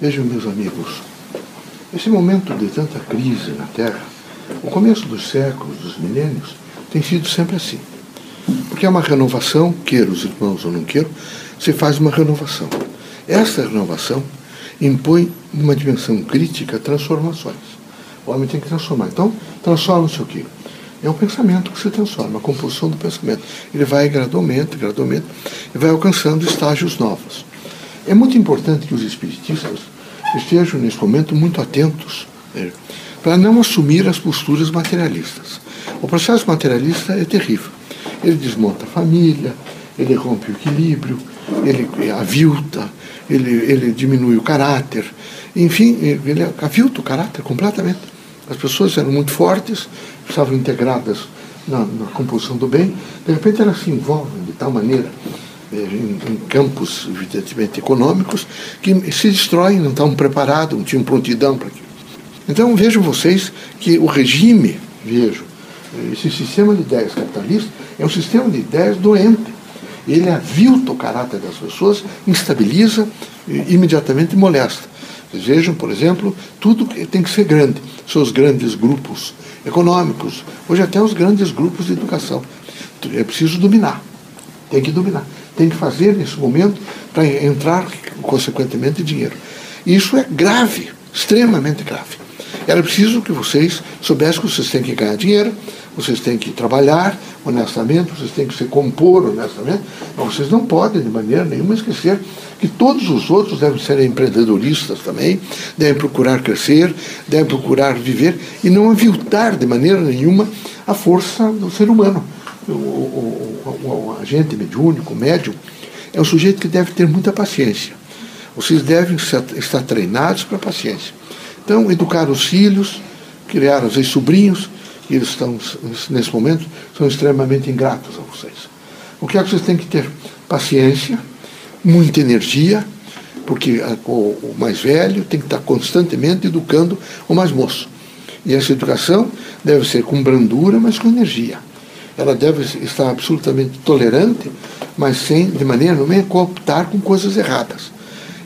Vejam, meus amigos, esse momento de tanta crise na Terra, o começo dos séculos, dos milênios, tem sido sempre assim. Porque é uma renovação, queira os irmãos ou não queiram, se faz uma renovação. Essa renovação impõe uma dimensão crítica transformações. O homem tem que transformar. Então, transforma-se o quê? É o pensamento que se transforma, a composição do pensamento. Ele vai gradualmente, gradualmente, e vai alcançando estágios novos. É muito importante que os espiritistas estejam, nesse momento, muito atentos né, para não assumir as posturas materialistas. O processo materialista é terrível. Ele desmonta a família, ele rompe o equilíbrio, ele avilta, ele, ele diminui o caráter, enfim, ele avilta o caráter completamente. As pessoas eram muito fortes, estavam integradas na, na composição do bem, de repente elas se envolvem de tal maneira em, em, campos, evidentemente, econômicos, que se destroem, não estavam preparados, não tinham prontidão para aquilo. Então vejam vocês que o regime, vejo, esse sistema de ideias capitalista é um sistema de ideias doente. Ele avilta o caráter das pessoas, instabiliza e imediatamente molesta. Vejam, por exemplo, tudo tem que ser grande. São os grandes grupos econômicos, hoje até os grandes grupos de educação. É preciso dominar. Tem que dominar. Tem que fazer nesse momento para entrar, consequentemente, dinheiro. Isso é grave, extremamente grave. Era preciso que vocês soubessem que vocês têm que ganhar dinheiro, vocês têm que trabalhar honestamente, vocês têm que se compor honestamente, mas vocês não podem, de maneira nenhuma, esquecer que todos os outros devem ser empreendedoristas também, devem procurar crescer, devem procurar viver e não aviltar de maneira nenhuma a força do ser humano. O, o, o, agente mediúnico, o médium, é um sujeito que deve ter muita paciência. Vocês devem estar treinados para paciência. Então, educar os filhos, criar, vezes, sobrinhos, e eles estão, nesse momento, são extremamente ingratos a vocês. O que é que vocês têm que ter? Paciência, muita energia, porque o mais velho tem que estar constantemente educando o mais moço. E essa educação deve ser com brandura, mas com energia. Ela deve estar absolutamente tolerante, mas sem, de maneira nenhuma, cooptar com coisas erradas.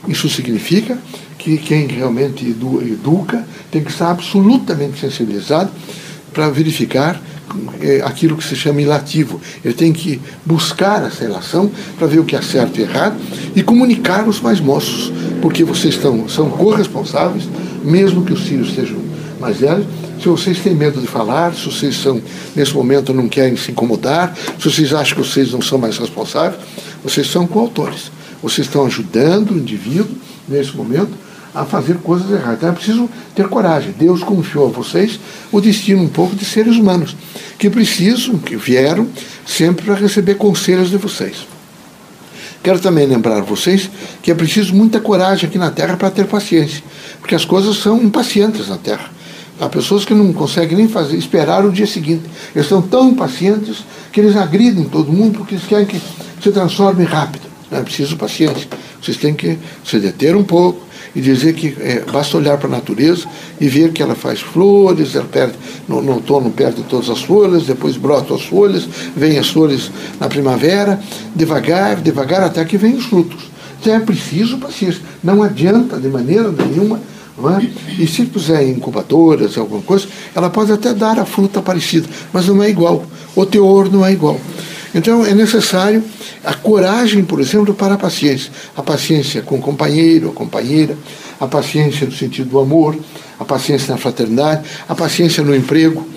Isso significa que quem realmente educa tem que estar absolutamente sensibilizado para verificar é, aquilo que se chama ilativo. Ele tem que buscar essa relação para ver o que é certo e errado e comunicar os mais moços, porque vocês estão, são corresponsáveis, mesmo que os filhos estejam mais velhos. Se vocês têm medo de falar, se vocês são, nesse momento não querem se incomodar, se vocês acham que vocês não são mais responsáveis, vocês são coautores. Vocês estão ajudando o indivíduo, nesse momento, a fazer coisas erradas. Então é preciso ter coragem. Deus confiou a vocês o destino um pouco de seres humanos, que precisam, que vieram sempre para receber conselhos de vocês. Quero também lembrar vocês que é preciso muita coragem aqui na Terra para ter paciência, porque as coisas são impacientes na Terra. Há pessoas que não conseguem nem fazer, esperar o dia seguinte. Eles estão tão impacientes que eles agridem todo mundo porque eles querem que se transforme rápido. É preciso paciência. Vocês têm que se deter um pouco, e dizer que é, basta olhar para a natureza e ver que ela faz flores, ela perde, no, no outono perde todas as folhas, depois brotam as folhas, vêm as flores na primavera, devagar, devagar, até que vêm os frutos. Então é preciso paciência. Não adianta de maneira nenhuma. É? E se puser incubadoras, alguma coisa, ela pode até dar a fruta parecida, mas não é igual. O teor não é igual. Então é necessário a coragem, por exemplo, para a paciência. A paciência com o companheiro, a companheira, a paciência no sentido do amor, a paciência na fraternidade, a paciência no emprego,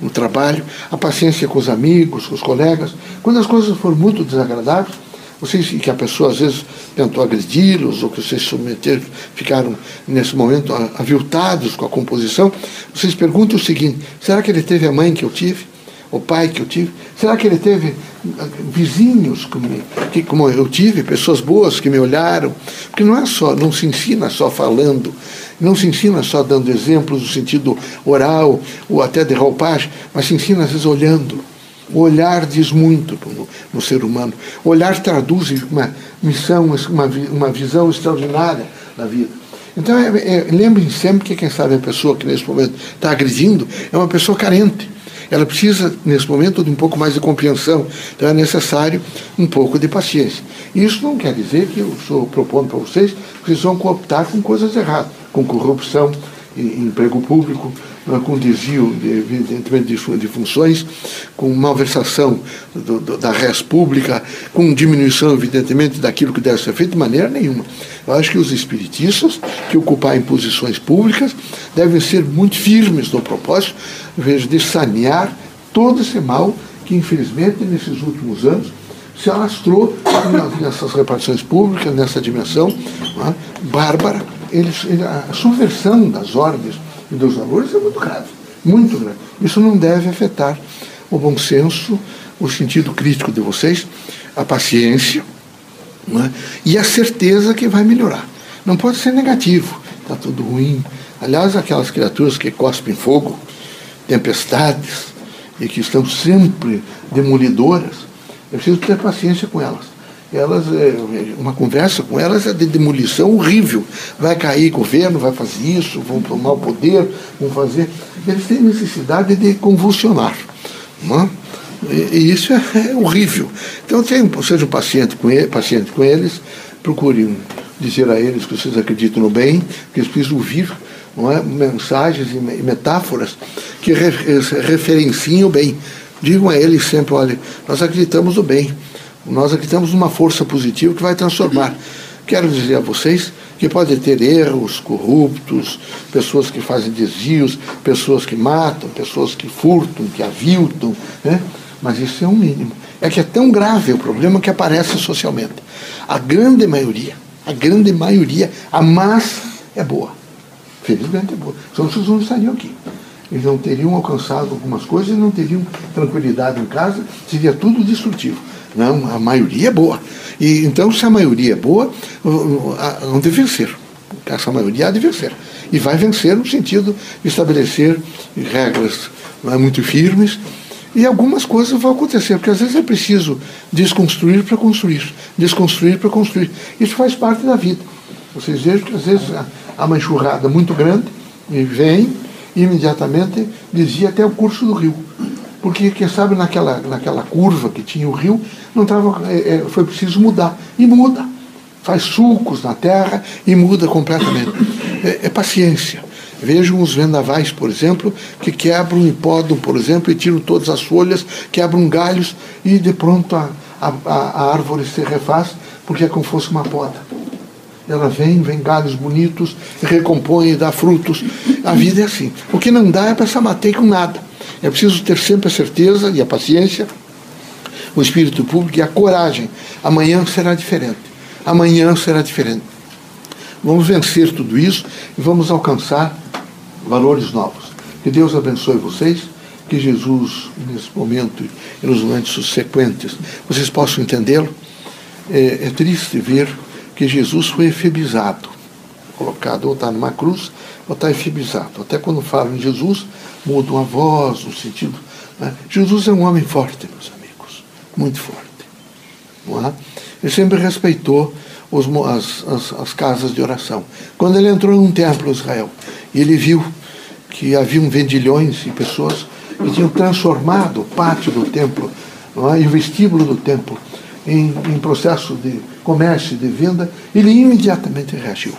no trabalho, a paciência com os amigos, com os colegas. Quando as coisas forem muito desagradáveis, vocês que a pessoa às vezes tentou agredi-los ou que vocês submeteram, ficaram nesse momento aviltados com a composição, vocês perguntam o seguinte: será que ele teve a mãe que eu tive? o pai que eu tive? Será que ele teve ah, vizinhos como, que, como eu tive, pessoas boas que me olharam? Porque não é só, não se ensina só falando, não se ensina só dando exemplos no sentido oral ou até de roupagem, mas se ensina às vezes olhando. O olhar diz muito no, no ser humano. O olhar traduz uma missão, uma, uma visão extraordinária da vida. Então, é, é, lembrem sempre que quem sabe a pessoa que nesse momento está agredindo é uma pessoa carente Ela precisa, nesse momento, de um pouco mais de compreensão. Então é necessário um pouco de paciência. Isso não quer dizer que eu estou propondo para vocês que vocês vão cooptar com coisas erradas, com corrupção, emprego público, né, com desvio, de, evidentemente, de, de funções, com malversação do, do, da res pública, com diminuição, evidentemente, daquilo que deve ser feito, de maneira nenhuma. Eu acho que os espiritistas que ocuparem posições públicas devem ser muito firmes no propósito, vejo, de sanear todo esse mal que, infelizmente, nesses últimos anos, se alastrou nessas repartições públicas, nessa dimensão é? bárbara. Eles, a subversão das ordens e dos valores é muito grave, muito grave. Isso não deve afetar o bom senso, o sentido crítico de vocês, a paciência é? e a certeza que vai melhorar. Não pode ser negativo, está tudo ruim. Aliás, aquelas criaturas que cospem fogo, tempestades, e que estão sempre demolidoras, é preciso ter paciência com elas. Elas, é, uma conversa com elas é de demolição horrível. Vai cair governo, vai fazer isso, vão tomar o poder, vão fazer. Eles têm necessidade de convulsionar. Não é? E, isso é, é, horrível. Então, tenham, sejam paciente com, ele, paciente com eles, procurem dizer a eles que vocês acreditam no bem, que eles precisam ouvir não é? mensagens e metáforas que referenciem o bem. Digam a eles sempre: olha, nós acreditamos no bem, nós acreditamos numa força positiva que vai transformar. Quero dizer a vocês que pode ter erros, corruptos, pessoas que fazem desvios, pessoas que matam, pessoas que furtam, que aviltam, né? mas isso é um mínimo. É que é tão grave o problema que aparece socialmente. A grande maioria, a grande maioria, a massa é boa. Felizmente é boa. Senão vocês não estariam aqui eles não teriam alcançado algumas coisas não teriam tranquilidade em casa, seria tudo destrutivo. Não, a maioria é boa. E, então, se a maioria é boa, vão de vencer. Essa maioria há de vencer. E vai vencer no sentido de estabelecer regras é, muito firmes. E algumas coisas vão acontecer, porque às vezes é preciso desconstruir para construir, desconstruir para construir. Isso faz parte da vida. Vocês vejam que às vezes há uma enxurrada muito grande e vem imediatamente desvia até o curso do rio. Porque, quem sabe, naquela, naquela curva que tinha o rio, não tava, é, é, foi preciso mudar. E muda. Faz sulcos na terra e muda completamente. É, é paciência. Vejam os vendavais, por exemplo, que quebram um hipódromo, por exemplo, e tiram todas as folhas, quebram galhos e de pronto a, a, a árvore se refaz, porque é como fosse uma poda. Ela vem, vem galhos bonitos, recompõe e dá frutos. A vida é assim. O que não dá é para se abater com nada. É preciso ter sempre a certeza e a paciência, o espírito público e a coragem. Amanhã será diferente. Amanhã será diferente. Vamos vencer tudo isso e vamos alcançar valores novos. Que Deus abençoe vocês, que Jesus, nesse momento e nos momentos subsequentes, vocês possam entendê-lo. É, é triste ver que Jesus foi efebizado, colocado ou está numa cruz ou está efebizado. Até quando falam em Jesus, mudam a voz, o sentido. Né? Jesus é um homem forte, meus amigos, muito forte. Não é? Ele sempre respeitou os, as, as, as, casas de oração. Quando ele entrou num templo em Israel, ele viu que haviam vendilhões e pessoas que tinham transformado o pátio do templo é? e o vestíbulo do templo em, em processo de comércio e de venda, ele imediatamente reagiu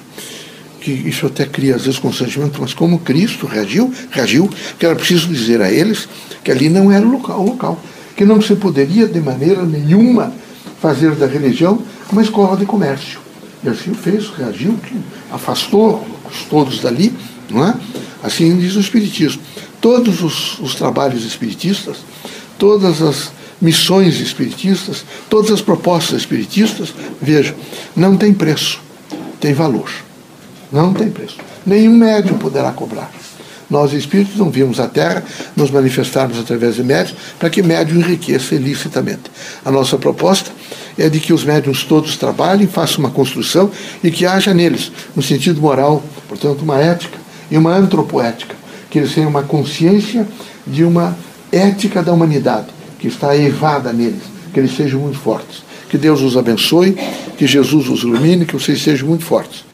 que isso até cria às vezes constrangimento, mas como Cristo reagiu, reagiu, que era preciso dizer a eles que ali não era o local, o local, que não se poderia de maneira nenhuma fazer da religião uma escola de comércio. E assim o fez, reagiu, afastou todos dali, não é? Assim diz o Espiritismo. Todos os, os trabalhos espiritistas, todas as missões espiritistas, todas as propostas espiritistas, veja, não tem preço, tem valor. Não tem preço. Nenhum médium poderá cobrar. Nós, espíritos, não vimos a Terra nos manifestarmos através de médios para que médium enriqueça ilicitamente. A nossa proposta é de que os médiums todos trabalhem, façam uma construção e que haja neles um sentido moral, portanto, uma ética e uma antropoética, que eles tenham uma consciência de uma ética da humanidade que está evada neles, que eles sejam muito fortes. Que Deus os abençoe, que Jesus os ilumine, que vocês sejam muito fortes.